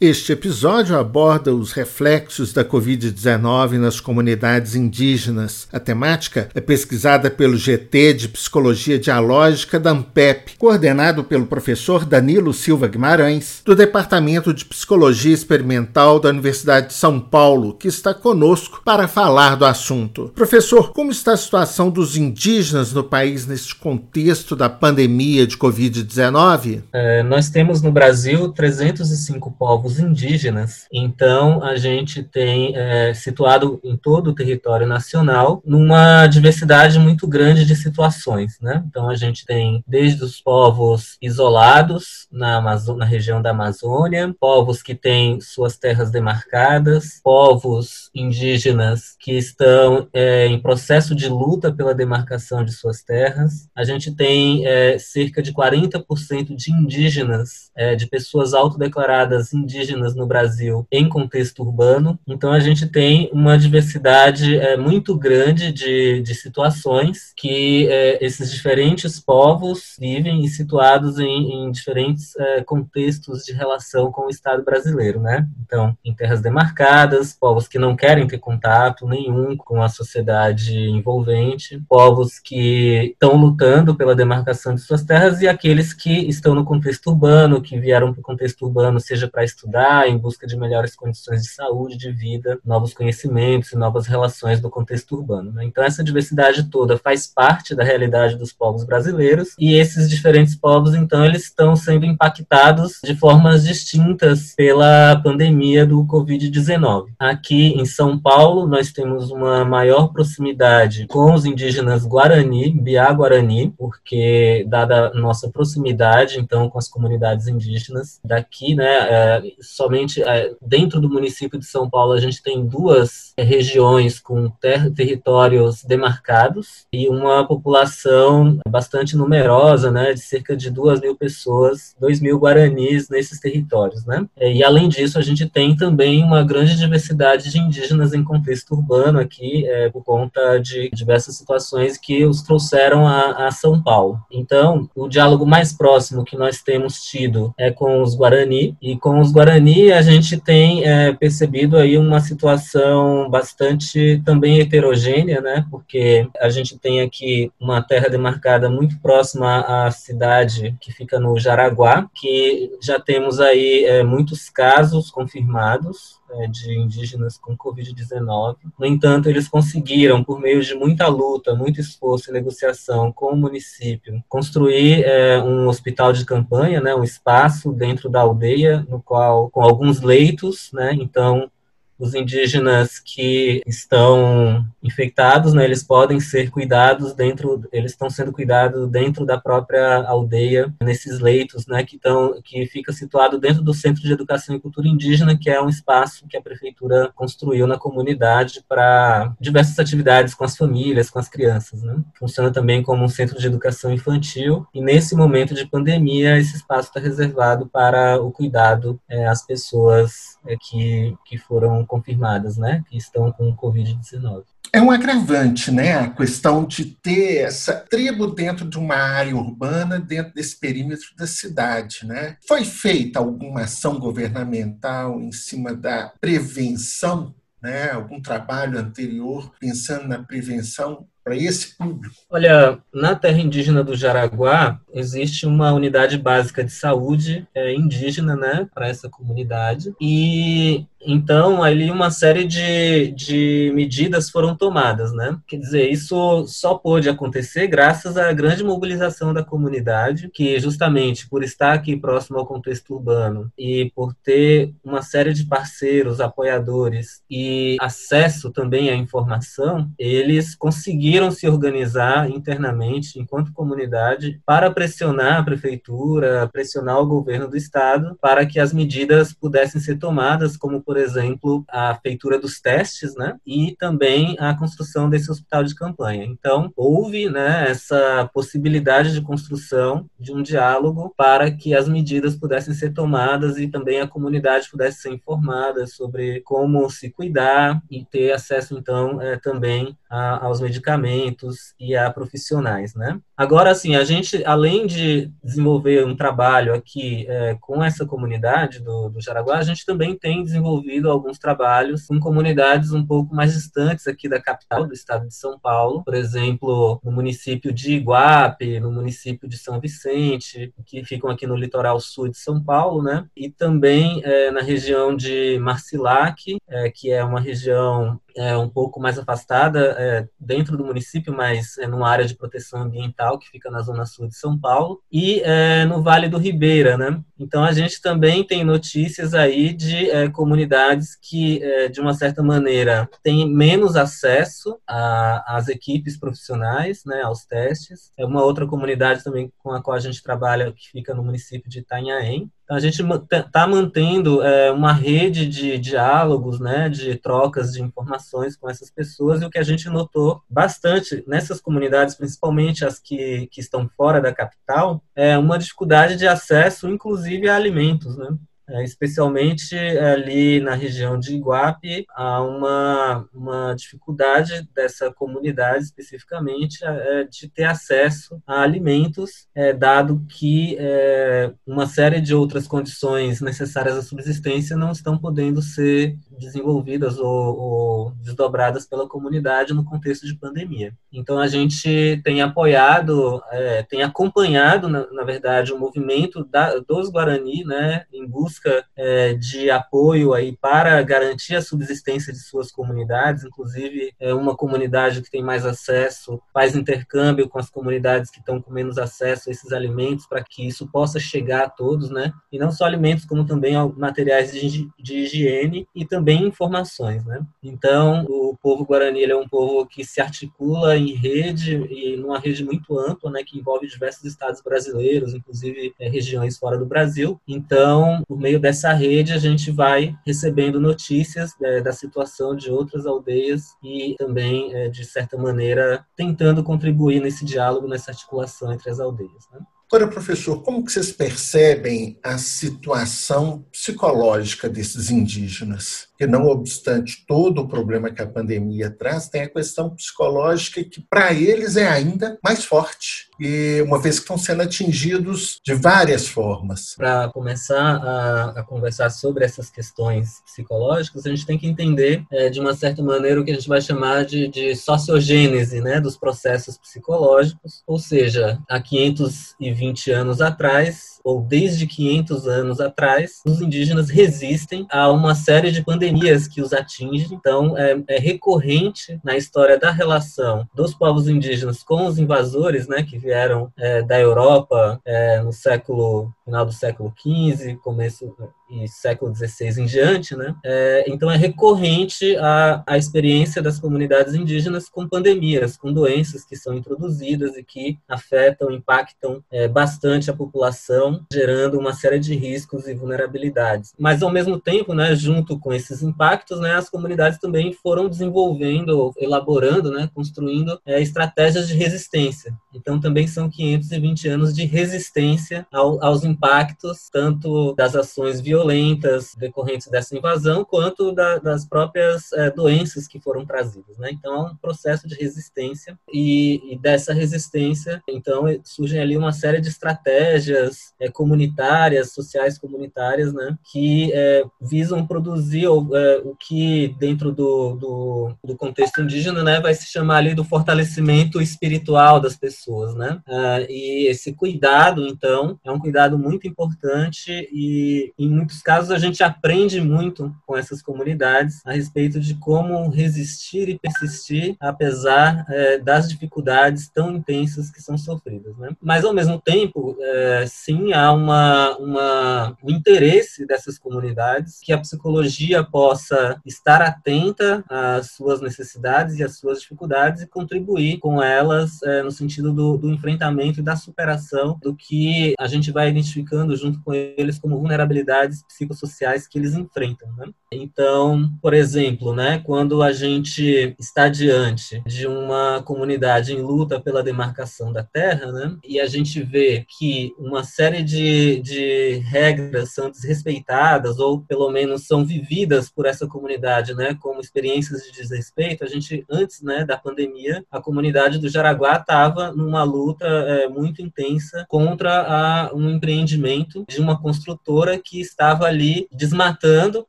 Este episódio aborda os reflexos da Covid-19 nas comunidades indígenas. A temática é pesquisada pelo GT de Psicologia Dialógica da AMPEP, coordenado pelo professor Danilo Silva Guimarães, do Departamento de Psicologia Experimental da Universidade de São Paulo, que está conosco para falar do assunto. Professor, como está a situação dos indígenas no país neste contexto da pandemia de Covid-19? É, nós temos no Brasil 305 povos povos indígenas. Então, a gente tem é, situado em todo o território nacional numa diversidade muito grande de situações. Né? Então, a gente tem desde os povos isolados na, Amazô na região da Amazônia, povos que têm suas terras demarcadas, povos indígenas que estão é, em processo de luta pela demarcação de suas terras. A gente tem é, cerca de 40% de indígenas, é, de pessoas autodeclaradas indígenas indígenas no Brasil em contexto urbano. Então, a gente tem uma diversidade é, muito grande de, de situações que é, esses diferentes povos vivem e situados em, em diferentes é, contextos de relação com o Estado brasileiro, né? Então, em terras demarcadas, povos que não querem ter contato nenhum com a sociedade envolvente, povos que estão lutando pela demarcação de suas terras e aqueles que estão no contexto urbano, que vieram para o contexto urbano, seja para estudar estudar em busca de melhores condições de saúde, de vida, novos conhecimentos e novas relações do contexto urbano. Né? Então, essa diversidade toda faz parte da realidade dos povos brasileiros e esses diferentes povos, então, eles estão sendo impactados de formas distintas pela pandemia do Covid-19. Aqui em São Paulo, nós temos uma maior proximidade com os indígenas Guarani, Biá-Guarani, porque, dada nossa proximidade, então, com as comunidades indígenas daqui, né, é, somente é, dentro do município de São Paulo a gente tem duas é, regiões com ter territórios demarcados e uma população bastante numerosa, né, de cerca de duas mil pessoas, dois mil guaranis nesses territórios, né. É, e além disso a gente tem também uma grande diversidade de indígenas em contexto urbano aqui, é, por conta de diversas situações que os trouxeram a, a São Paulo. Então, o diálogo mais próximo que nós temos tido é com os Guarani e com os Guarani a gente tem é, percebido aí uma situação bastante também heterogênea, né? Porque a gente tem aqui uma terra demarcada muito próxima à cidade que fica no Jaraguá, que já temos aí é, muitos casos confirmados é, de indígenas com Covid-19. No entanto, eles conseguiram, por meio de muita luta, muito esforço e negociação com o município, construir é, um hospital de campanha, né, um espaço dentro da aldeia, no qual, com alguns leitos, né, então os indígenas que estão infectados, né, eles podem ser cuidados dentro, eles estão sendo cuidados dentro da própria aldeia, nesses leitos, né, que estão, que fica situado dentro do Centro de Educação e Cultura Indígena, que é um espaço que a prefeitura construiu na comunidade para diversas atividades com as famílias, com as crianças, né. Funciona também como um centro de educação infantil e nesse momento de pandemia esse espaço está reservado para o cuidado é, às pessoas é, que, que foram confirmadas, né, que estão com Covid-19. É um agravante, né, a questão de ter essa tribo dentro de uma área urbana, dentro desse perímetro da cidade, né? Foi feita alguma ação governamental em cima da prevenção, né? Algum trabalho anterior pensando na prevenção para esse público? Olha, na terra indígena do Jaraguá existe uma unidade básica de saúde é, indígena, né, para essa comunidade. E então, ali uma série de, de medidas foram tomadas, né? Quer dizer, isso só pôde acontecer graças à grande mobilização da comunidade, que justamente por estar aqui próximo ao contexto urbano e por ter uma série de parceiros, apoiadores e acesso também à informação, eles conseguiram se organizar internamente, enquanto comunidade, para pressionar a prefeitura, pressionar o governo do estado, para que as medidas pudessem ser tomadas, como, por exemplo, a feitura dos testes, né, e também a construção desse hospital de campanha. Então, houve né, essa possibilidade de construção de um diálogo para que as medidas pudessem ser tomadas e também a comunidade pudesse ser informada sobre como se cuidar e ter acesso, então, é, também a, aos medicamentos e a profissionais, né? Agora, assim, a gente, além de desenvolver um trabalho aqui é, com essa comunidade do, do Jaraguá, a gente também tem desenvolvido alguns trabalhos com comunidades um pouco mais distantes aqui da capital do estado de São Paulo, por exemplo, no município de Iguape, no município de São Vicente, que ficam aqui no litoral sul de São Paulo, né? E também é, na região de Marcilac, é, que é uma região é, um pouco mais afastada, é, dentro do município, mas é numa área de proteção ambiental que fica na zona sul de São Paulo, e é, no Vale do Ribeira, né? Então a gente também tem notícias aí de é, comunidades que, é, de uma certa maneira, têm menos acesso às equipes profissionais, né, aos testes. É uma outra comunidade também com a qual a gente trabalha que fica no município de Itanhaém, a gente está mantendo é, uma rede de diálogos, né, de trocas de informações com essas pessoas, e o que a gente notou bastante nessas comunidades, principalmente as que, que estão fora da capital, é uma dificuldade de acesso, inclusive, a alimentos. Né? É, especialmente ali na região de Iguape, há uma, uma dificuldade dessa comunidade especificamente é, de ter acesso a alimentos, é, dado que é, uma série de outras condições necessárias à subsistência não estão podendo ser desenvolvidas ou, ou desdobradas pela comunidade no contexto de pandemia. Então a gente tem apoiado, é, tem acompanhado, na, na, verdade, o movimento da, dos Guarani, né, em busca é, de apoio aí para garantir a subsistência de suas comunidades, inclusive é, uma comunidade que tem mais acesso faz intercâmbio com as comunidades que estão com menos acesso a esses alimentos para que isso possa chegar a todos, né, e não só alimentos como também materiais de, de higiene e também informações, né. Então o povo Guarani é um povo que se articula em rede e numa rede muito ampla, né, que envolve diversos estados brasileiros, inclusive é, regiões fora do Brasil. Então, por meio dessa rede, a gente vai recebendo notícias é, da situação de outras aldeias e também, é, de certa maneira, tentando contribuir nesse diálogo, nessa articulação entre as aldeias. Né? Agora, professor, como que vocês percebem a situação psicológica desses indígenas? Que não obstante todo o problema que a pandemia traz, tem a questão psicológica que para eles é ainda mais forte. E uma vez que estão sendo atingidos de várias formas. Para começar a, a, conversar sobre essas questões psicológicas, a gente tem que entender, é, de uma certa maneira, o que a gente vai chamar de, de sociogênese né, dos processos psicológicos, ou seja, há 520 20 anos atrás, ou desde 500 anos atrás, os indígenas resistem a uma série de pandemias que os atingem. Então, é, é recorrente na história da relação dos povos indígenas com os invasores, né, que vieram é, da Europa é, no século final do século XV, começo e século XVI em diante, né? É, então é recorrente a, a experiência das comunidades indígenas com pandemias, com doenças que são introduzidas e que afetam, impactam é, bastante a população, gerando uma série de riscos e vulnerabilidades. Mas ao mesmo tempo, né, junto com esses impactos, né, as comunidades também foram desenvolvendo, elaborando, né, construindo é, estratégias de resistência. Então também são 520 anos de resistência ao, aos impactos tanto das ações violentas violentas decorrentes dessa invasão, quanto da, das próprias é, doenças que foram trazidas. Né? Então, é um processo de resistência, e, e, dessa resistência, então, surgem ali uma série de estratégias é, comunitárias, sociais comunitárias, né, que é, visam produzir o que, dentro do, do, do, contexto indígena, né, vai se chamar ali do fortalecimento espiritual das pessoas. Né? Ah, e esse cuidado, então, é um cuidado muito importante e, e muito muitos casos a gente aprende muito com essas comunidades a respeito de como resistir e persistir apesar é, das dificuldades tão intensas que são sofridas. Né? Mas, ao mesmo tempo, é, sim, há uma, uma, um interesse dessas comunidades que a psicologia possa estar atenta às suas necessidades e às suas dificuldades e contribuir com elas é, no sentido do, do enfrentamento e da superação do que a gente vai identificando junto com eles como vulnerabilidades psicossociais que eles enfrentam. Né? Então, por exemplo, né, quando a gente está diante de uma comunidade em luta pela demarcação da terra, né, e a gente vê que uma série de, de regras são desrespeitadas ou pelo menos são vividas por essa comunidade, né, como experiências de desrespeito, a gente antes, né, da pandemia, a comunidade do Jaraguá estava numa luta é, muito intensa contra a, um empreendimento de uma construtora que estava ali desmatando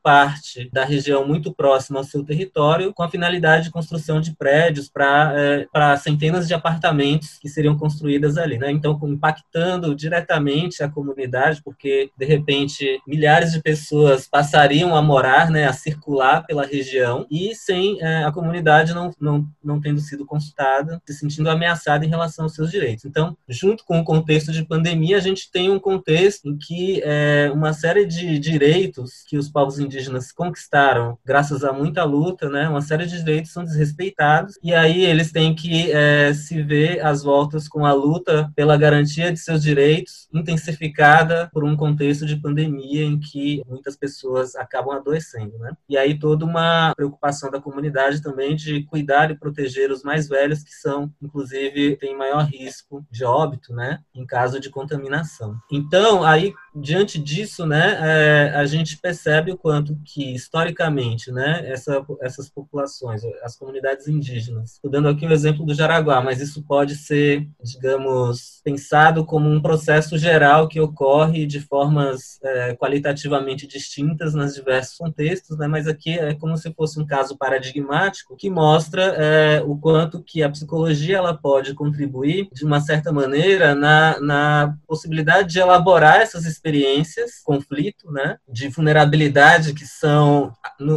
parte da região muito próxima ao seu território com a finalidade de construção de prédios para é, centenas de apartamentos que seriam construídas ali, né? Então, impactando diretamente a comunidade, porque de repente milhares de pessoas passariam a morar, né, a circular pela região e sem é, a comunidade não, não, não tendo sido consultada, se sentindo ameaçada em relação aos seus direitos. Então, junto com o contexto de pandemia, a gente tem um contexto em que é, uma série de direitos que os povos indígenas conquistaram graças a muita luta, né, uma série de direitos são desrespeitados e aí eles têm que é, se ver às voltas com a luta pela garantia de seus direitos intensificada por um contexto de pandemia em que muitas pessoas acabam adoecendo, né? E aí toda uma preocupação da comunidade também de cuidar e proteger os mais velhos que são, inclusive, têm maior risco de óbito, né, em caso de contaminação. Então, aí diante disso, né, é, a gente percebe o quanto que historicamente, né, essa, essas populações, as comunidades indígenas, estou dando aqui o exemplo do Jaraguá, mas isso pode ser, digamos, pensado como um processo geral que ocorre de formas é, qualitativamente distintas nos diversos contextos, né, mas aqui é como se fosse um caso paradigmático que mostra é, o quanto que a psicologia ela pode contribuir de uma certa maneira na, na possibilidade de elaborar essas experiências, né, de vulnerabilidade que são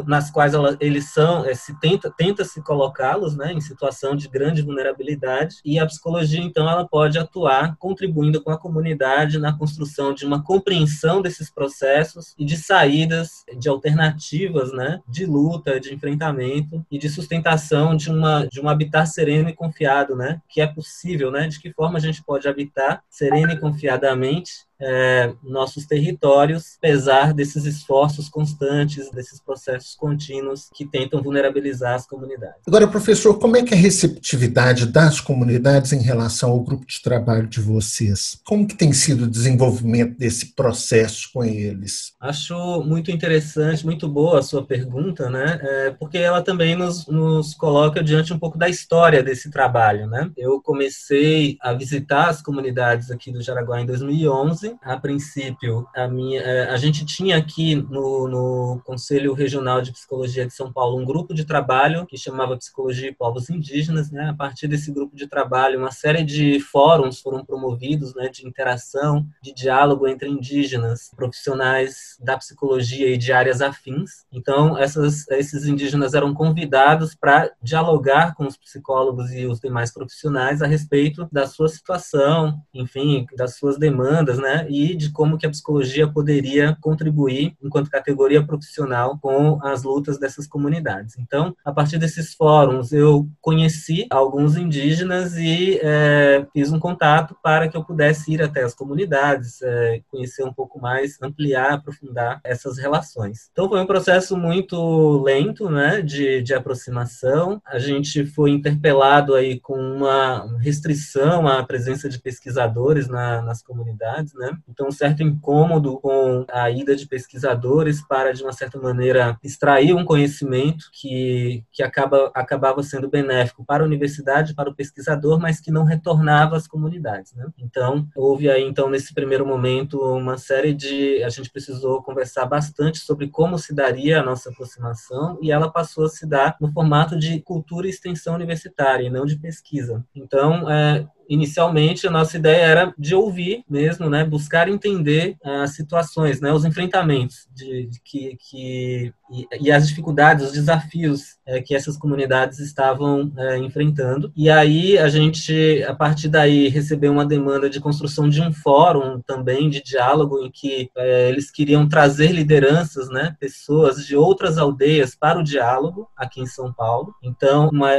nas quais ela, eles são, é, se tenta, tenta se colocá-los, né, em situação de grande vulnerabilidade e a psicologia então ela pode atuar contribuindo com a comunidade na construção de uma compreensão desses processos e de saídas, de alternativas, né, de luta, de enfrentamento e de sustentação de uma de um habitar sereno e confiado, né, que é possível, né, de que forma a gente pode habitar sereno e confiadamente é, nossos territórios, apesar desses esforços constantes, desses processos contínuos que tentam vulnerabilizar as comunidades. Agora, professor, como é que é a receptividade das comunidades em relação ao grupo de trabalho de vocês? Como que tem sido o desenvolvimento desse processo com eles? Acho muito interessante, muito boa a sua pergunta, né? É, porque ela também nos, nos coloca diante um pouco da história desse trabalho, né? Eu comecei a visitar as comunidades aqui do Jaraguá em 2011 a princípio, a, minha, é, a gente tinha aqui no, no Conselho Regional de Psicologia de São Paulo um grupo de trabalho que chamava Psicologia e Povos Indígenas. Né? A partir desse grupo de trabalho, uma série de fóruns foram promovidos né, de interação, de diálogo entre indígenas, profissionais da psicologia e de áreas afins. Então, essas, esses indígenas eram convidados para dialogar com os psicólogos e os demais profissionais a respeito da sua situação, enfim, das suas demandas, né? E de como que a psicologia poderia contribuir enquanto categoria profissional com as lutas dessas comunidades. Então, a partir desses fóruns, eu conheci alguns indígenas e é, fiz um contato para que eu pudesse ir até as comunidades, é, conhecer um pouco mais, ampliar, aprofundar essas relações. Então, foi um processo muito lento, né, de, de aproximação. A gente foi interpelado aí com uma restrição à presença de pesquisadores na, nas comunidades, né? Então, um certo incômodo com a ida de pesquisadores para, de uma certa maneira, extrair um conhecimento que, que acaba, acabava sendo benéfico para a universidade, para o pesquisador, mas que não retornava às comunidades, né? Então, houve aí, então, nesse primeiro momento, uma série de... A gente precisou conversar bastante sobre como se daria a nossa aproximação e ela passou a se dar no formato de cultura e extensão universitária, e não de pesquisa. Então, é, inicialmente a nossa ideia era de ouvir mesmo, né, buscar entender as situações, né, os enfrentamentos de, de que, que e, e, as dificuldades, os desafios é, que essas comunidades estavam é, enfrentando. E aí a gente, a partir daí, recebeu uma demanda de construção de um fórum também de diálogo em que é, eles queriam trazer lideranças, né, pessoas de outras aldeias para o diálogo aqui em São Paulo. Então, uma,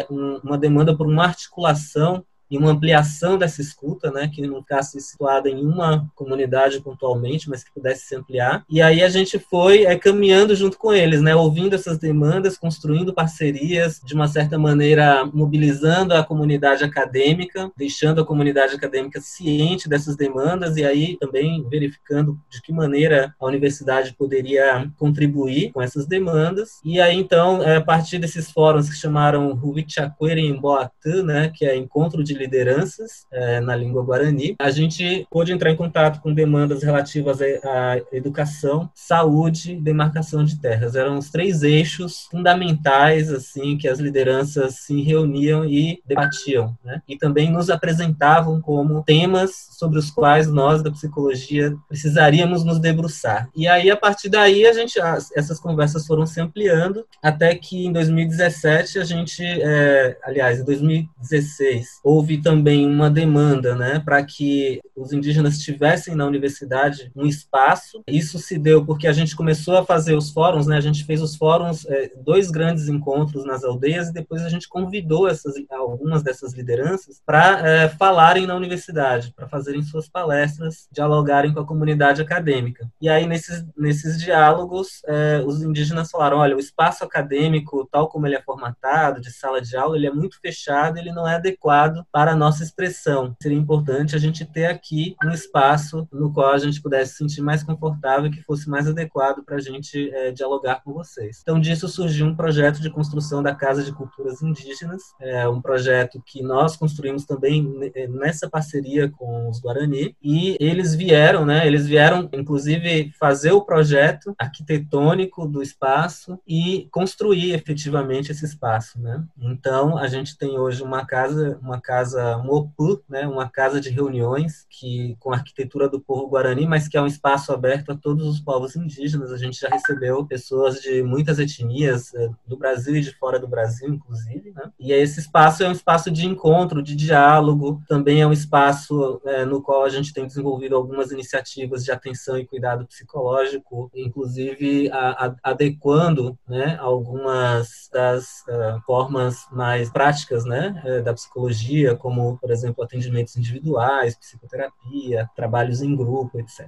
uma demanda por uma articulação uma ampliação dessa escuta, né, que não ficasse situada em uma comunidade pontualmente, mas que pudesse se ampliar. E aí a gente foi é, caminhando junto com eles, né, ouvindo essas demandas, construindo parcerias, de uma certa maneira mobilizando a comunidade acadêmica, deixando a comunidade acadêmica ciente dessas demandas e aí também verificando de que maneira a universidade poderia contribuir com essas demandas. E aí então, é, a partir desses fóruns que chamaram Ruvichakwere em Boatã, né, que é encontro de lideranças é, na língua guarani, a gente pôde entrar em contato com demandas relativas à educação, saúde demarcação de terras. Eram os três eixos fundamentais assim que as lideranças se reuniam e debatiam, né? E também nos apresentavam como temas sobre os quais nós da psicologia precisaríamos nos debruçar. E aí a partir daí a gente essas conversas foram se ampliando até que em 2017 a gente, é, aliás, em 2016 houve houve também uma demanda né, para que os indígenas tivessem na universidade um espaço. Isso se deu porque a gente começou a fazer os fóruns, né, a gente fez os fóruns, é, dois grandes encontros nas aldeias, e depois a gente convidou essas, algumas dessas lideranças para é, falarem na universidade, para fazerem suas palestras, dialogarem com a comunidade acadêmica. E aí, nesses, nesses diálogos, é, os indígenas falaram: olha, o espaço acadêmico, tal como ele é formatado, de sala de aula, ele é muito fechado, ele não é adequado para a nossa expressão. Seria importante a gente ter aqui um espaço no qual a gente pudesse se sentir mais confortável, que fosse mais adequado para a gente é, dialogar com vocês. Então, disso surgiu um projeto de construção da Casa de Culturas Indígenas, é um projeto que nós construímos também é, nessa parceria com os Guarani, e eles vieram, né, eles vieram, inclusive, fazer o projeto arquitetônico do espaço e construir efetivamente esse espaço, né? Então, a gente tem hoje uma casa, uma casa casa Mopu, né, uma casa de reuniões que com a arquitetura do povo guarani, mas que é um espaço aberto a todos os povos indígenas. A gente já recebeu pessoas de muitas etnias é, do Brasil e de fora do Brasil, inclusive. Né? E esse espaço é um espaço de encontro, de diálogo. Também é um espaço é, no qual a gente tem desenvolvido algumas iniciativas de atenção e cuidado psicológico, inclusive a, a, adequando né, algumas das uh, formas mais práticas né, da psicologia como, por exemplo, atendimentos individuais, psicoterapia, trabalhos em grupo, etc.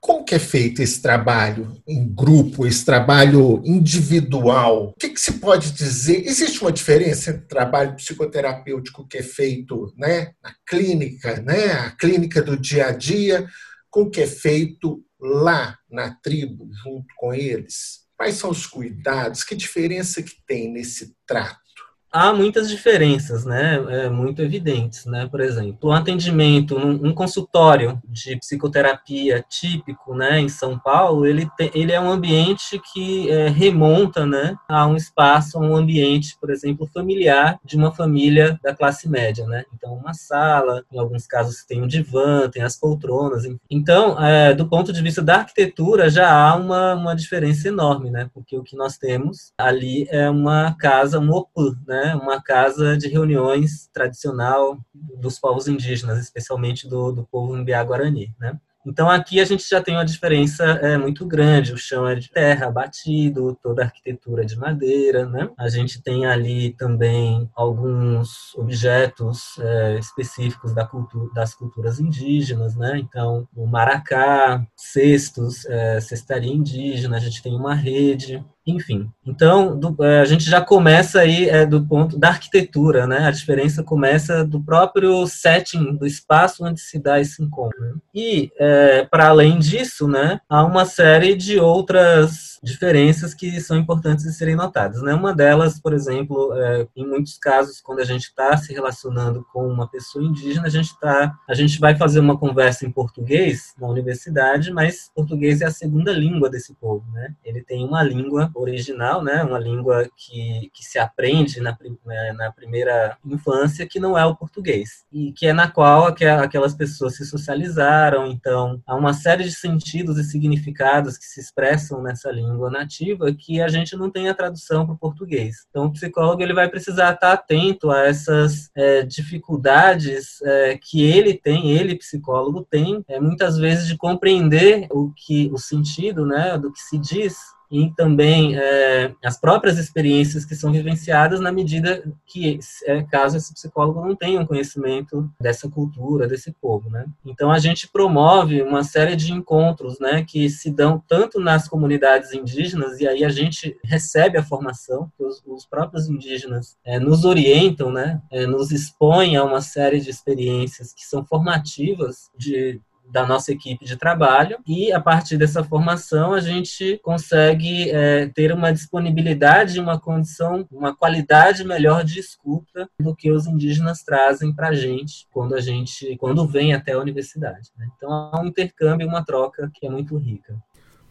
Como que é feito esse trabalho em grupo, esse trabalho individual? O que, que, se pode dizer? Existe uma diferença entre o trabalho psicoterapêutico que é feito né, na clínica, né, a clínica do dia a dia, com o que é feito lá na tribo, junto com eles? Quais são os cuidados? Que diferença que tem nesse trato? Há muitas diferenças, né, é, muito evidentes, né, por exemplo, um atendimento, um, um consultório de psicoterapia típico, né, em São Paulo, ele, ele é um ambiente que é, remonta, né, a um espaço, a um ambiente, por exemplo, familiar de uma família da classe média, né, então uma sala, em alguns casos tem um divã, tem as poltronas, então, é, do ponto de vista da arquitetura, já há uma, uma diferença enorme, né, porque o que nós temos ali é uma casa, um opã, né, né, uma casa de reuniões tradicional dos povos indígenas, especialmente do, do povo Mbiá-Guarani, né? Então aqui a gente já tem uma diferença é, muito grande. O chão é de terra, batido, toda a arquitetura é de madeira, né? A gente tem ali também alguns objetos é, específicos da cultura, das culturas indígenas, né? Então o maracá, cestos, é, cestaria indígena. A gente tem uma rede enfim, então do, é, a gente já começa aí é, do ponto da arquitetura, né? A diferença começa do próprio setting do espaço onde se dá esse encontro. E é, para além disso, né, há uma série de outras diferenças que são importantes de serem notadas. Né? Uma delas, por exemplo, é, em muitos casos, quando a gente está se relacionando com uma pessoa indígena, a gente tá, a gente vai fazer uma conversa em português na universidade, mas português é a segunda língua desse povo, né? Ele tem uma língua original, né, uma língua que, que se aprende na, né, na primeira infância, que não é o português, e que é na qual aquelas pessoas se socializaram, então há uma série de sentidos e significados que se expressam nessa língua nativa que a gente não tem a tradução para o português. Então o psicólogo ele vai precisar estar atento a essas é, dificuldades é, que ele tem, ele psicólogo tem, é, muitas vezes de compreender o que o sentido, né, do que se diz e também é, as próprias experiências que são vivenciadas na medida que, é, caso esse psicólogo não tenha um conhecimento dessa cultura, desse povo, né? Então a gente promove uma série de encontros, né, que se dão tanto nas comunidades indígenas e aí a gente recebe a formação, que os, os próprios indígenas é, nos orientam, né, é, nos expõem a uma série de experiências que são formativas de da nossa equipe de trabalho e a partir dessa formação a gente consegue é, ter uma disponibilidade, uma condição, uma qualidade melhor de escuta do que os indígenas trazem para a gente quando a gente quando vem até a universidade. Né? Então há um intercâmbio, uma troca que é muito rica.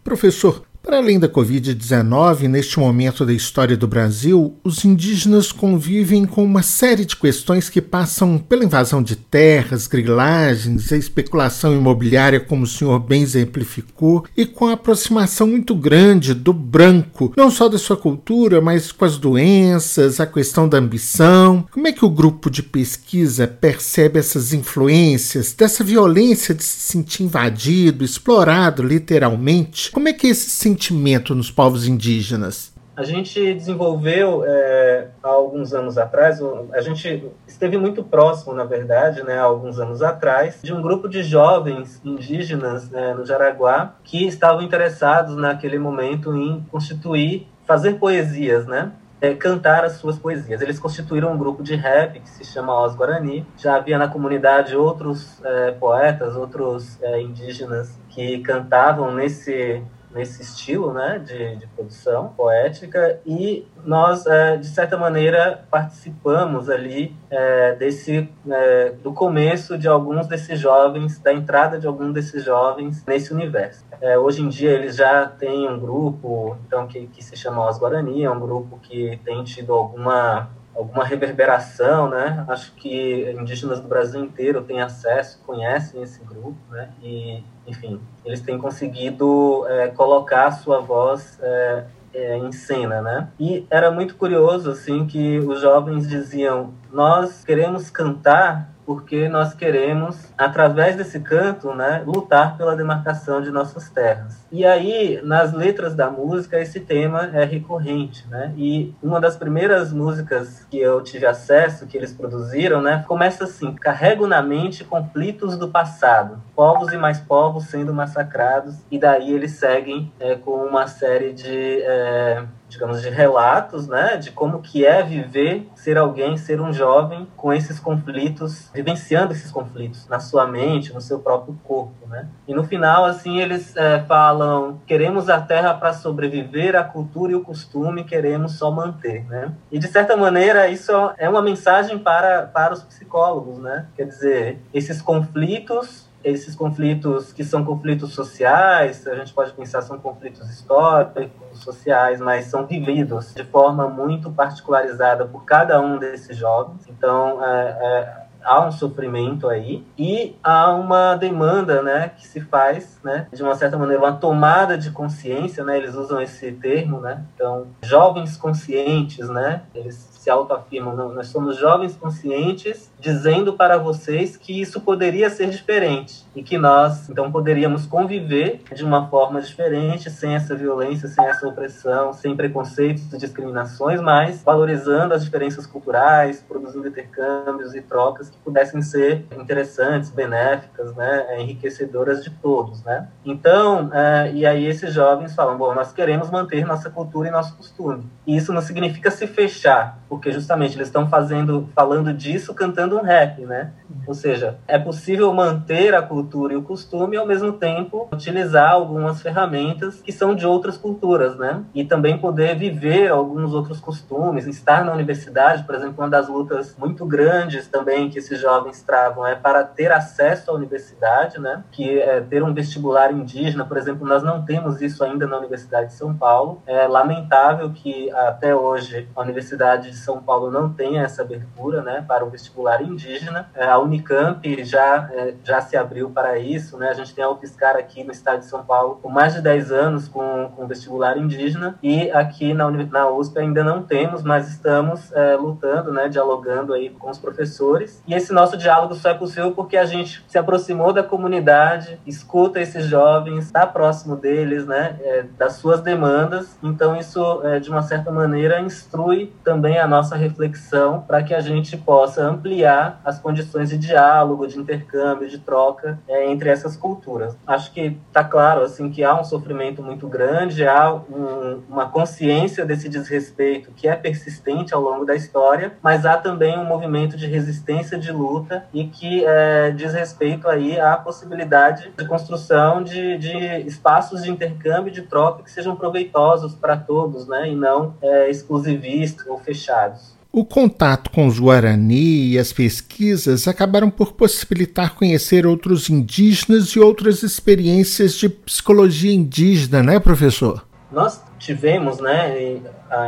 Professor, para além da Covid-19, neste momento da história do Brasil, os indígenas convivem com uma série de questões que passam pela invasão de terras, grilagens, a especulação imobiliária, como o senhor bem exemplificou, e com a aproximação muito grande do branco, não só da sua cultura, mas com as doenças, a questão da ambição. Como é que o grupo de pesquisa percebe essas influências, dessa violência de se sentir invadido, explorado literalmente? Como é que esse sentimento nos povos indígenas? A gente desenvolveu é, há alguns anos atrás, a gente esteve muito próximo, na verdade, né, há alguns anos atrás, de um grupo de jovens indígenas né, no Jaraguá que estavam interessados naquele momento em constituir, fazer poesias, né? É, cantar as suas poesias. Eles constituíram um grupo de rap que se chama Os Guarani. Já havia na comunidade outros é, poetas, outros indígenas que cantavam nesse nesse estilo né, de, de produção poética e nós, é, de certa maneira, participamos ali é, desse, é, do começo de alguns desses jovens, da entrada de alguns desses jovens nesse universo. É, hoje em dia eles já têm um grupo então que, que se chama Os Guarani, é um grupo que tem tido alguma alguma reverberação, né? Acho que indígenas do Brasil inteiro têm acesso, conhecem esse grupo, né? E, enfim, eles têm conseguido é, colocar a sua voz é, é, em cena, né? E era muito curioso, assim, que os jovens diziam: nós queremos cantar porque nós queremos, através desse canto, né, lutar pela demarcação de nossas terras. E aí, nas letras da música, esse tema é recorrente, né? E uma das primeiras músicas que eu tive acesso, que eles produziram, né, começa assim: carrego na mente conflitos do passado, povos e mais povos sendo massacrados. E daí eles seguem é, com uma série de é, digamos, de relatos, né, de como que é viver, ser alguém, ser um jovem com esses conflitos, vivenciando esses conflitos na sua mente, no seu próprio corpo, né. E no final, assim, eles é, falam, queremos a terra para sobreviver, a cultura e o costume queremos só manter, né. E de certa maneira isso é uma mensagem para para os psicólogos, né. Quer dizer, esses conflitos esses conflitos que são conflitos sociais, a gente pode pensar são conflitos históricos, sociais, mas são vividos de forma muito particularizada por cada um desses jovens. Então, é, é, há um sofrimento aí e há uma demanda, né, que se faz, né, de uma certa maneira, uma tomada de consciência, né, eles usam esse termo, né, então, jovens conscientes, né, eles se autoafirmam, não, nós somos jovens conscientes dizendo para vocês que isso poderia ser diferente e que nós, então, poderíamos conviver de uma forma diferente, sem essa violência, sem essa opressão, sem preconceitos e discriminações, mas valorizando as diferenças culturais, produzindo intercâmbios e trocas que pudessem ser interessantes, benéficas, né, enriquecedoras de todos, né. Então, é, e aí esses jovens falam, bom, nós queremos manter nossa cultura e nosso costume. E isso não significa se fechar, porque justamente eles estão fazendo, falando disso cantando um rap, né? Ou seja, é possível manter a cultura e o costume e ao mesmo tempo utilizar algumas ferramentas que são de outras culturas, né? E também poder viver alguns outros costumes, estar na universidade, por exemplo, uma das lutas muito grandes também que esses jovens travam é para ter acesso à universidade, né? Que é ter um vestibular indígena, por exemplo, nós não temos isso ainda na Universidade de São Paulo. É lamentável que até hoje a Universidade de São Paulo não tenha essa abertura, né, para o vestibular indígena. É, a Unicamp já é, já se abriu para isso, né? A gente tem a UFSCar aqui no estado de São Paulo com mais de 10 anos com, com vestibular indígena e aqui na, na USP ainda não temos, mas estamos é, lutando, né, dialogando aí com os professores. E esse nosso diálogo só é possível porque a gente se aproximou da comunidade, escuta esses jovens, está próximo deles, né, é, das suas demandas. Então isso, é, de uma certa maneira, instrui também a nossa reflexão para que a gente possa ampliar as condições de diálogo, de intercâmbio, de troca é, entre essas culturas. Acho que está claro assim que há um sofrimento muito grande, há um, uma consciência desse desrespeito que é persistente ao longo da história, mas há também um movimento de resistência, de luta e que é, diz respeito aí à possibilidade de construção de, de espaços de intercâmbio, de troca que sejam proveitosos para todos, né, e não é, exclusivistas ou fechados. O contato com os Guarani e as pesquisas acabaram por possibilitar conhecer outros indígenas e outras experiências de psicologia indígena, né, professor? Nós tivemos, né,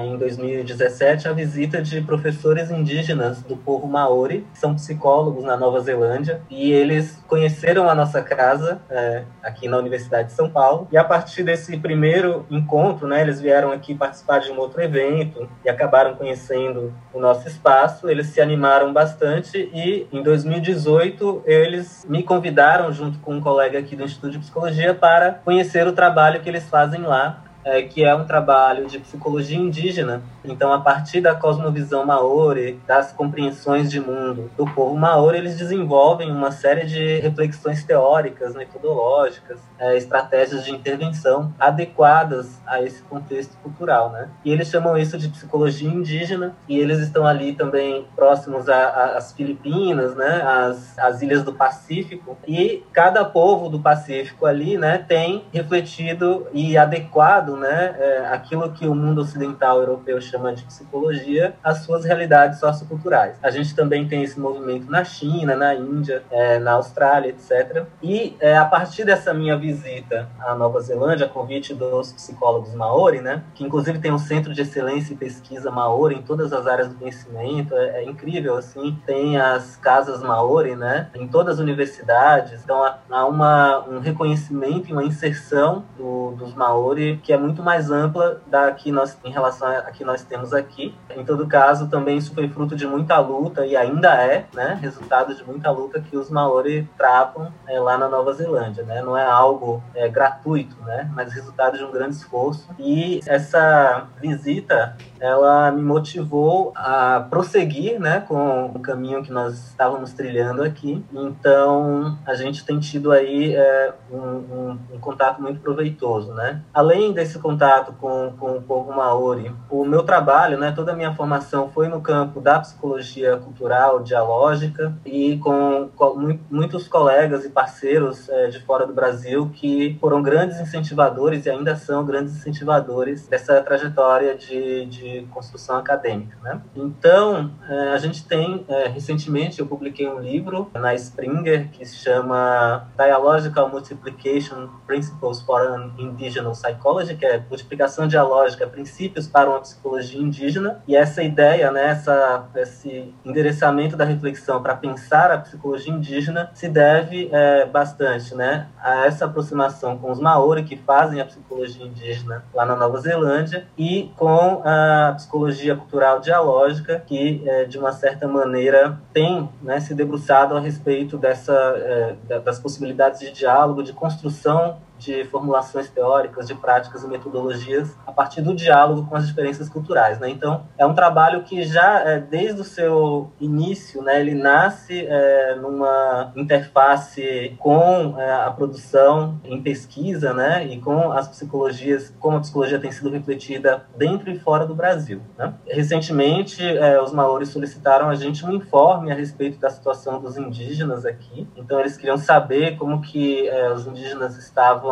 em 2017, a visita de professores indígenas do povo Maori, que são psicólogos na Nova Zelândia, e eles conheceram a nossa casa é, aqui na Universidade de São Paulo. E a partir desse primeiro encontro, né, eles vieram aqui participar de um outro evento e acabaram conhecendo o nosso espaço. Eles se animaram bastante e em 2018 eles me convidaram, junto com um colega aqui do Instituto de Psicologia, para conhecer o trabalho que eles fazem lá é, que é um trabalho de psicologia indígena. Então, a partir da cosmovisão maori, das compreensões de mundo do povo maori, eles desenvolvem uma série de reflexões teóricas, metodológicas, é, estratégias de intervenção adequadas a esse contexto cultural, né? E eles chamam isso de psicologia indígena e eles estão ali também próximos às Filipinas, né? As, as ilhas do Pacífico e cada povo do Pacífico ali, né? Tem refletido e adequado né, é, aquilo que o mundo ocidental europeu chama de psicologia, as suas realidades socioculturais. A gente também tem esse movimento na China, na Índia, é, na Austrália, etc. E é, a partir dessa minha visita à Nova Zelândia, a convite dos psicólogos Maori, né, que inclusive tem um centro de excelência e pesquisa Maori em todas as áreas do conhecimento, é, é incrível, assim, tem as casas Maori, né, em todas as universidades, então há uma, um reconhecimento e uma inserção do, dos Maori que é muito mais ampla da que nós em relação a que nós temos aqui. Em todo caso, também isso foi fruto de muita luta e ainda é, né, resultado de muita luta que os Maori travam é, lá na Nova Zelândia, né? Não é algo é, gratuito, né, mas resultado de um grande esforço. E essa visita ela me motivou a prosseguir né, com o caminho que nós estávamos trilhando aqui. Então, a gente tem tido aí é, um, um, um, contato muito proveitoso. Né? Além desse contato com, com o povo maori, o meu trabalho, né, toda a minha formação foi no campo da psicologia cultural, dialógica, e com, com muitos colegas e parceiros é, de fora do Brasil que foram grandes incentivadores e ainda são grandes incentivadores dessa trajetória de, de construção acadêmica. Né? Então, é, a gente tem, é, recentemente, eu publiquei um livro na Springer que se chama Dialogical Multiplication Principles for an Indigenous Psychology, que é multiplicação dialógica, princípios para uma psicologia indígena. E essa ideia, né, essa, esse endereçamento da reflexão para pensar a psicologia indígena se deve é, bastante né, a essa aproximação com os Maori, que fazem a psicologia indígena lá na Nova Zelândia, e com a psicologia cultural dialógica, que, é, de uma certa maneira, tem né, se debruçado a respeito dessa, é, das possibilidades de diálogo, de construção de formulações teóricas, de práticas e metodologias a partir do diálogo com as diferenças culturais. Né? Então, é um trabalho que já, é, desde o seu início, né, ele nasce é, numa interface com é, a produção em pesquisa né, e com as psicologias, como a psicologia tem sido refletida dentro e fora do Brasil. Né? Recentemente, é, os maores solicitaram a gente um informe a respeito da situação dos indígenas aqui. Então, eles queriam saber como que é, os indígenas estavam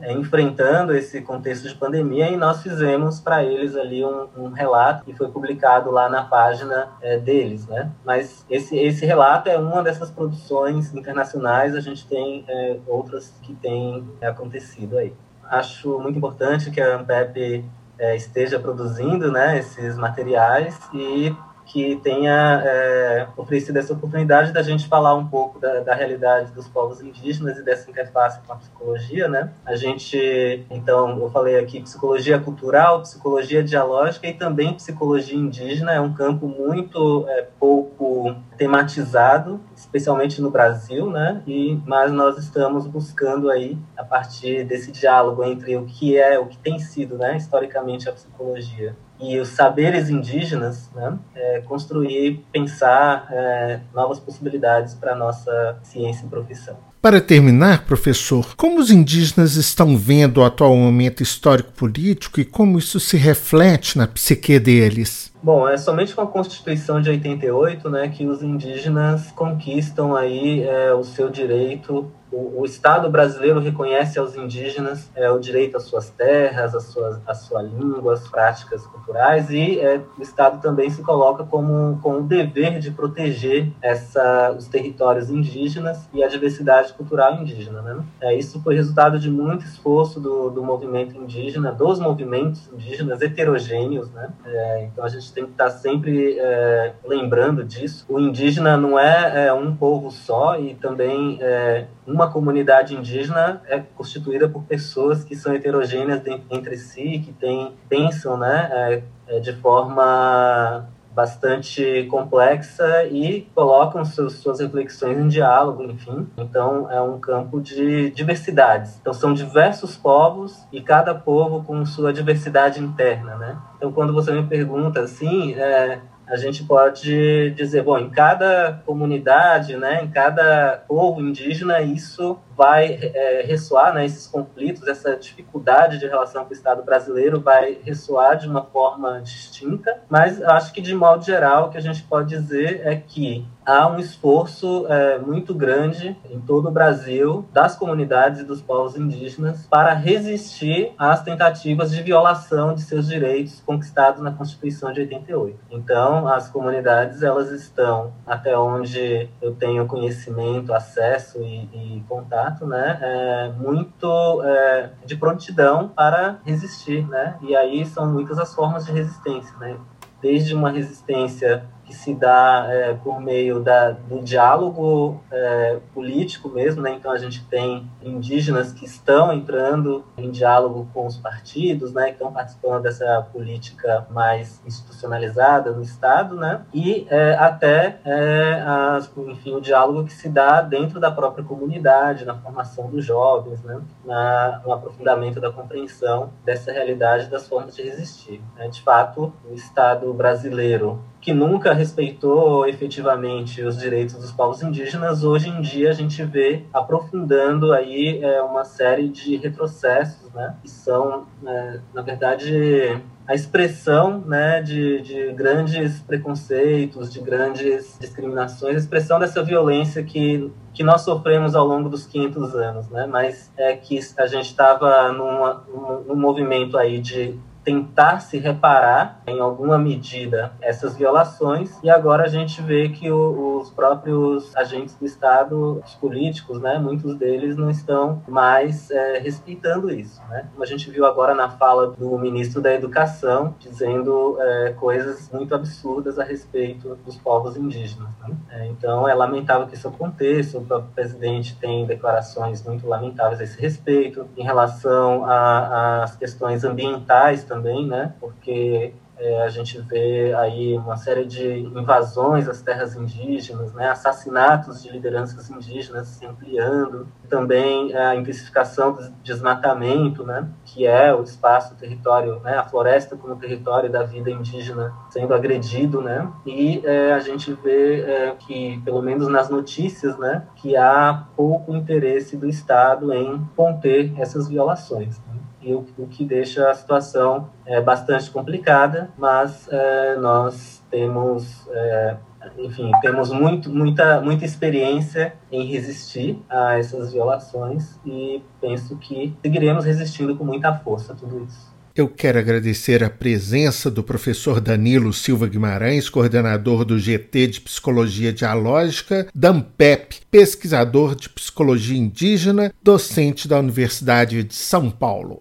é, enfrentando esse contexto de pandemia e nós fizemos para eles ali um, um, relato que foi publicado lá na página é, deles, né? Mas esse, esse relato é uma dessas produções internacionais, a gente tem é, outras que têm acontecido aí. Acho muito importante que a Ampep é, esteja produzindo né, esses materiais e que tenha é, oferecido essa oportunidade da gente falar um pouco da, da, realidade dos povos indígenas e dessa interface com a psicologia, né? A gente, então, eu falei aqui psicologia cultural, psicologia dialógica e também psicologia indígena é um campo muito é, pouco tematizado, especialmente no Brasil, né? E mas nós estamos buscando aí a partir desse diálogo entre o que é, o que tem sido, né, historicamente a psicologia e os saberes indígenas, né, é, construir, pensar é, novas possibilidades para a nossa ciência e profissão. Para terminar, professor, como os indígenas estão vendo o atual momento histórico-político e como isso se reflete na psique deles? Bom, é somente com a Constituição de 88 né, que os indígenas conquistam aí é, o seu direito o, o, Estado brasileiro reconhece aos indígenas é, o direito às suas terras, às suas, às suas línguas, práticas culturais, e é, o Estado também se coloca como, com o dever de proteger essa, os territórios indígenas e a diversidade cultural indígena. Né? É, isso foi resultado de muito esforço do, do movimento indígena, dos movimentos indígenas heterogêneos. Né? É, então a gente tem que estar sempre é, lembrando disso. O indígena não é, é um povo só e também é, uma comunidade indígena é constituída por pessoas que são heterogêneas entre si, que tem, pensam né, é, é, de forma bastante complexa e colocam seus, suas reflexões em diálogo, enfim. Então, é um campo de diversidades. Então, são diversos povos e cada povo com sua diversidade interna, né? Então, quando você me pergunta assim, é, a gente pode dizer, bom, em cada comunidade, né, em cada povo indígena, isso vai é, ressoar, né, esses conflitos, essa dificuldade de relação com o Estado brasileiro vai ressoar de uma forma distinta, mas acho que de modo geral o que a gente pode dizer é que há um esforço é, muito grande em todo o Brasil das comunidades e dos povos indígenas para resistir às tentativas de violação de seus direitos conquistados na Constituição de 88. Então, as comunidades elas estão até onde eu tenho conhecimento, acesso e, e contato né, é, muito é, de prontidão para resistir, né? E aí são muitas as formas de resistência, né? Desde uma resistência que se dá é, por meio da, do diálogo é, político mesmo, né? Então a gente tem indígenas que estão entrando em diálogo com os partidos, né? Que estão participando dessa política mais institucionalizada no Estado, né? E é, até, é, as, enfim, o diálogo que se dá dentro da própria comunidade, na formação dos jovens, né? Na, no aprofundamento da compreensão dessa realidade das formas de resistir. Né? De fato, o Estado brasileiro que nunca respeitou efetivamente os direitos dos povos indígenas, hoje em dia a gente vê aprofundando aí é, uma série de retrocessos, né, que são, é, na verdade, a expressão né, de, de grandes preconceitos, de grandes discriminações, a expressão dessa violência que, que nós sofremos ao longo dos 500 anos, né? Mas é que a gente estava num, movimento aí de tentar se reparar em alguma medida essas violações e agora a gente vê que o, os próprios agentes do Estado, os políticos, né, muitos deles não estão mais é, respeitando isso, né? Como a gente viu agora na fala do ministro da Educação dizendo é, coisas muito absurdas a respeito dos povos indígenas. Né? É, então é lamentável que isso aconteça. O próprio presidente tem declarações muito lamentáveis a esse respeito em relação às questões ambientais também também, né? Porque é, a gente vê aí uma série de invasões às terras indígenas, né, assassinatos de lideranças indígenas se ampliando, também é, a intensificação do desmatamento, né, que é o espaço, o território, né, a floresta como território da vida indígena sendo agredido, né, e é, a gente vê é, que, pelo menos nas notícias, né, que há pouco interesse do Estado em conter essas violações. Né? E o, o que deixa a situação é, bastante complicada, mas é, nós temos, é, enfim, temos muito, muita, muita experiência em resistir a essas violações e penso que seguiremos resistindo com muita força a tudo isso. Eu quero agradecer a presença do professor Danilo Silva Guimarães, coordenador do GT de Psicologia Dialógica, DAMPEP, pesquisador de psicologia indígena, docente da Universidade de São Paulo.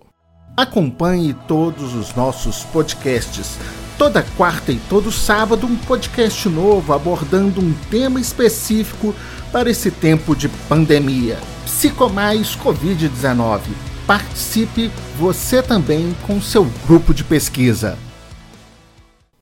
Acompanhe todos os nossos podcasts. Toda quarta e todo sábado, um podcast novo abordando um tema específico para esse tempo de pandemia. Psicomais Covid-19. Participe você também com seu grupo de pesquisa.